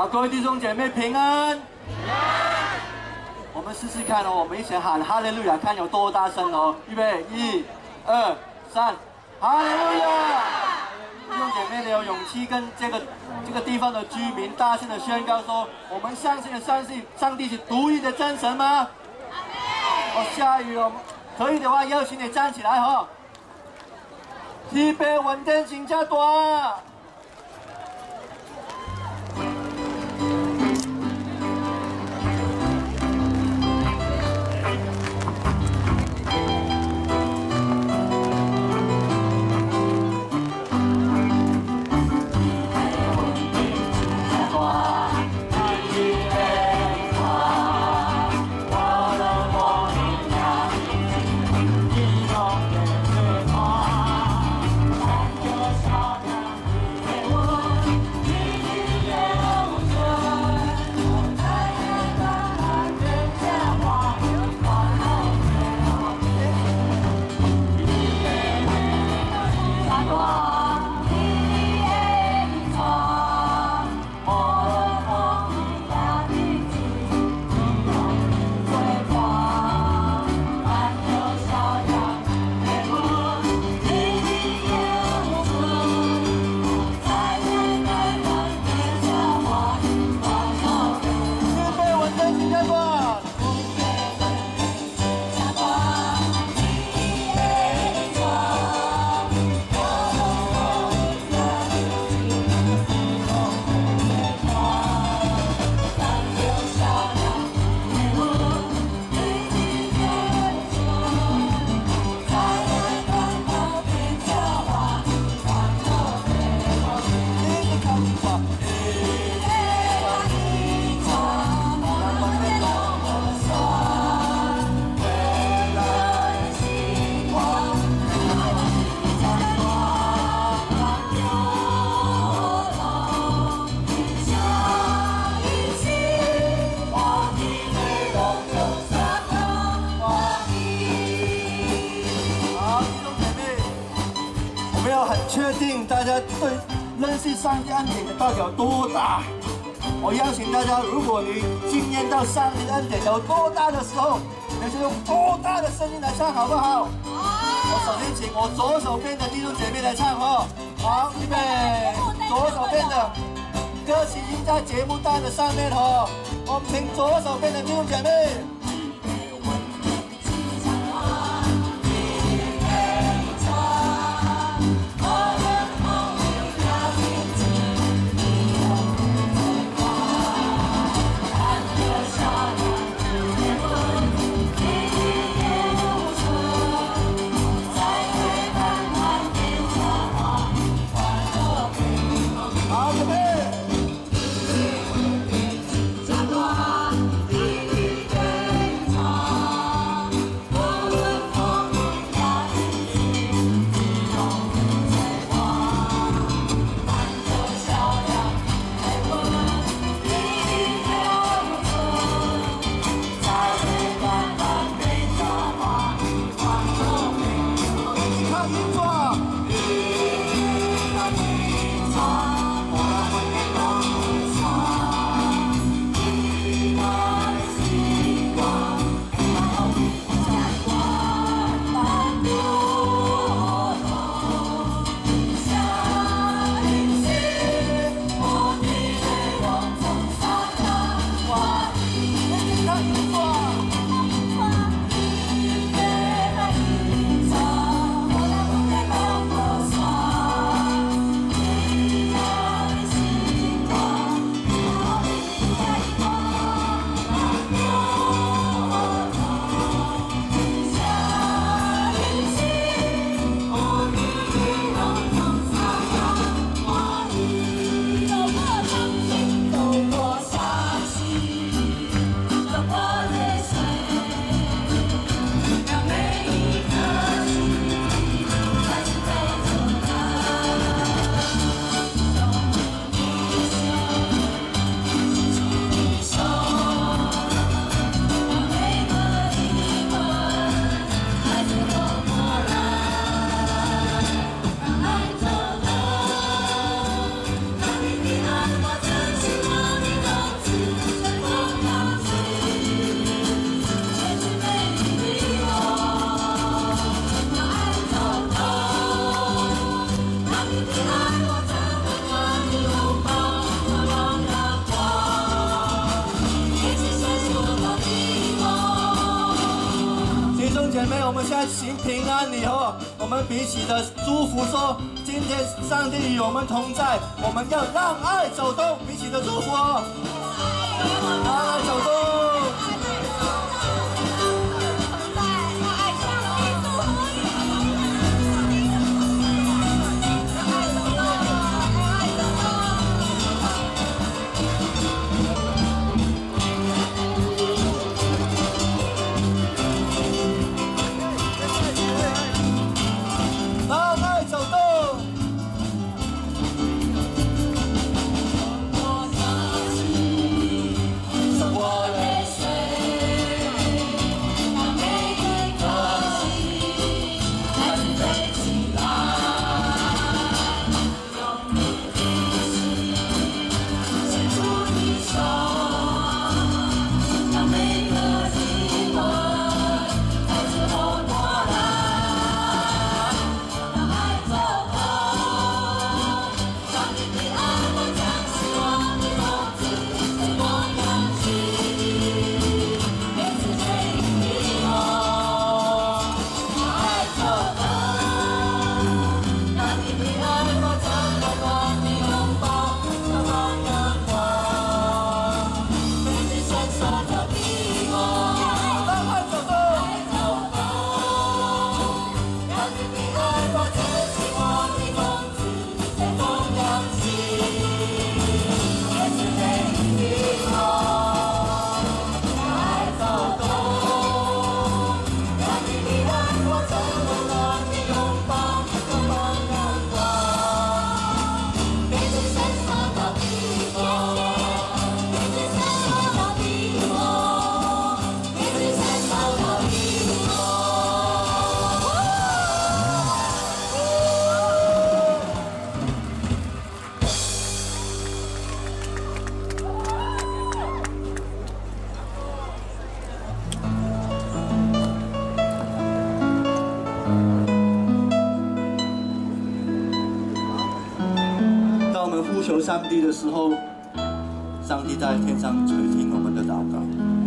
好，各位弟兄姐妹平安。平安。我们试试看哦，我们一起喊哈利路亚，看有多大声哦。预备，一、二、三，哈利路亚！弟兄姐妹，你有勇气跟这个这个地方的居民大声的宣告说：我们相信的相信上帝是独一的真神吗？哦，下雨了，可以的话，邀请你站起来哈、哦。预备，稳定，请加短。上帝恩典的到底有多大？我邀请大家，如果你经验到上帝恩典有多大的时候，你就用多大的声音来唱，好不好？我首先请我左手边的弟兄姐妹来唱哦。好，预备，左手边的歌曲已经在节目单的上面哦。我们请左手边的弟兄姐妹。，你哦，我们彼此的祝福说：今天上帝与我们同在，我们要让爱走动，彼此的祝福哦，上帝在天上垂听我们的祷告。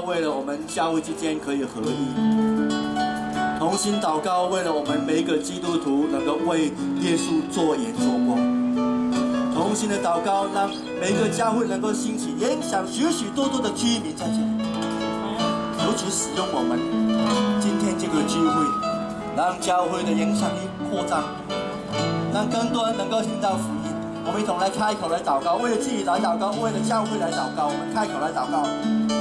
为了我们教会之间可以合一；同心祷告，为了我们每一个基督徒能够为耶稣做盐做光；同心的祷告，让每个教会能够兴起，影响许许多多的居民在这里。尤其使用我们今天这个聚会，让教会的影响力扩张。让更多人能够听到福音，我们一同来开口来祷告，为了自己来祷告，为了教会来祷告，我们开口来祷告。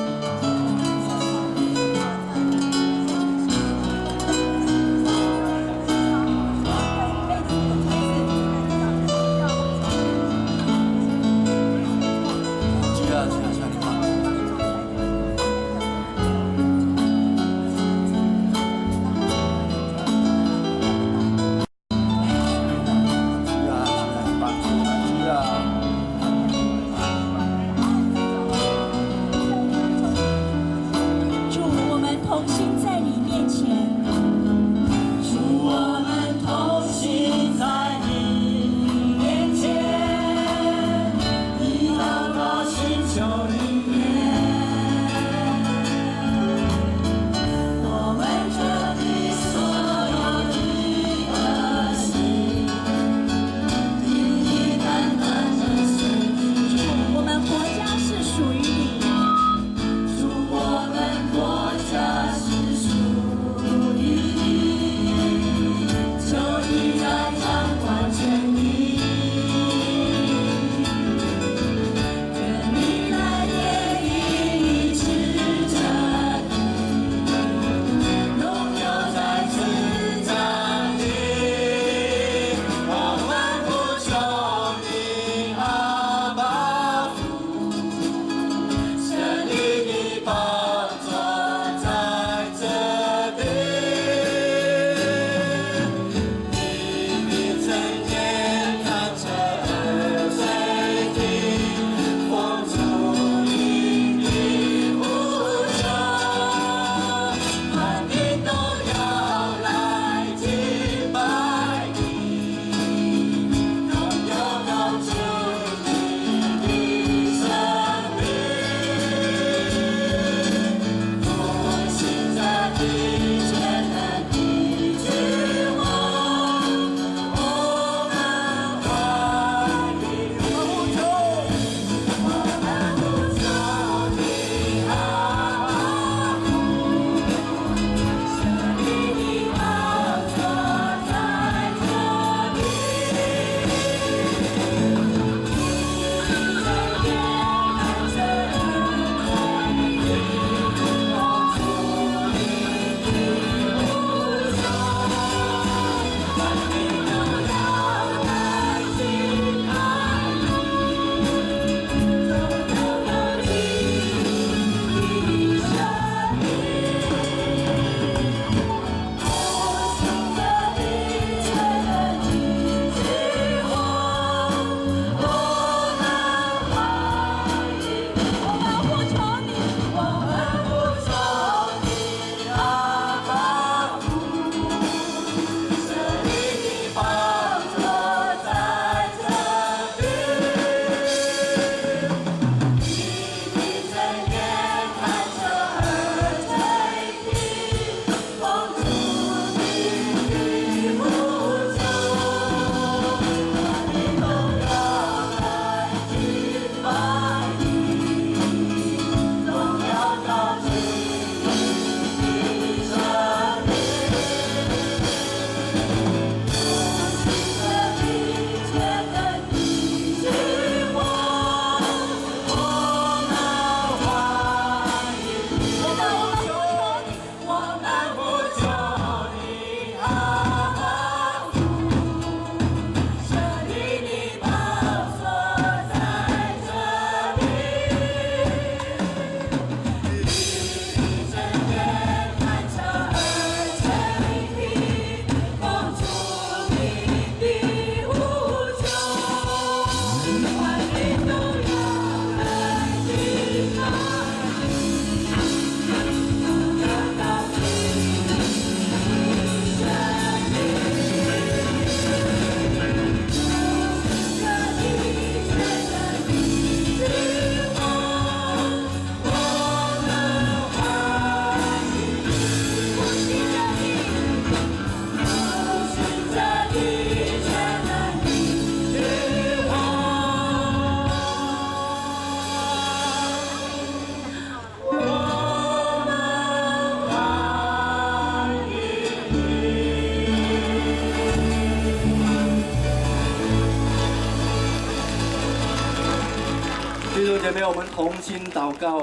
同心祷告，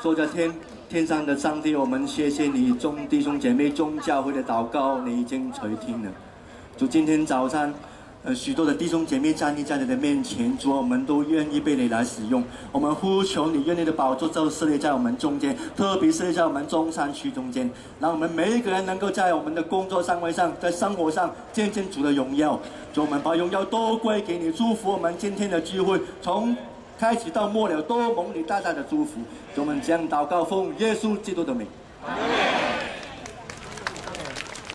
说在天天上的上帝，我们谢谢你，众弟兄姐妹、众教会的祷告，你已经垂听了。主，今天早上。呃，许多的弟兄姐妹站立在你的面前，主，我们都愿意被你来使用。我们呼求你，愿你的宝座就设立在我们中间，特别是在我们中山区中间，让我们每一个人能够在我们的工作岗位上，在生活上见证主的荣耀。主，我们把荣耀都归给你，祝福我们今天的聚会，从开始到末了都蒙你大大的祝福。我们将祷告奉耶稣基督的名。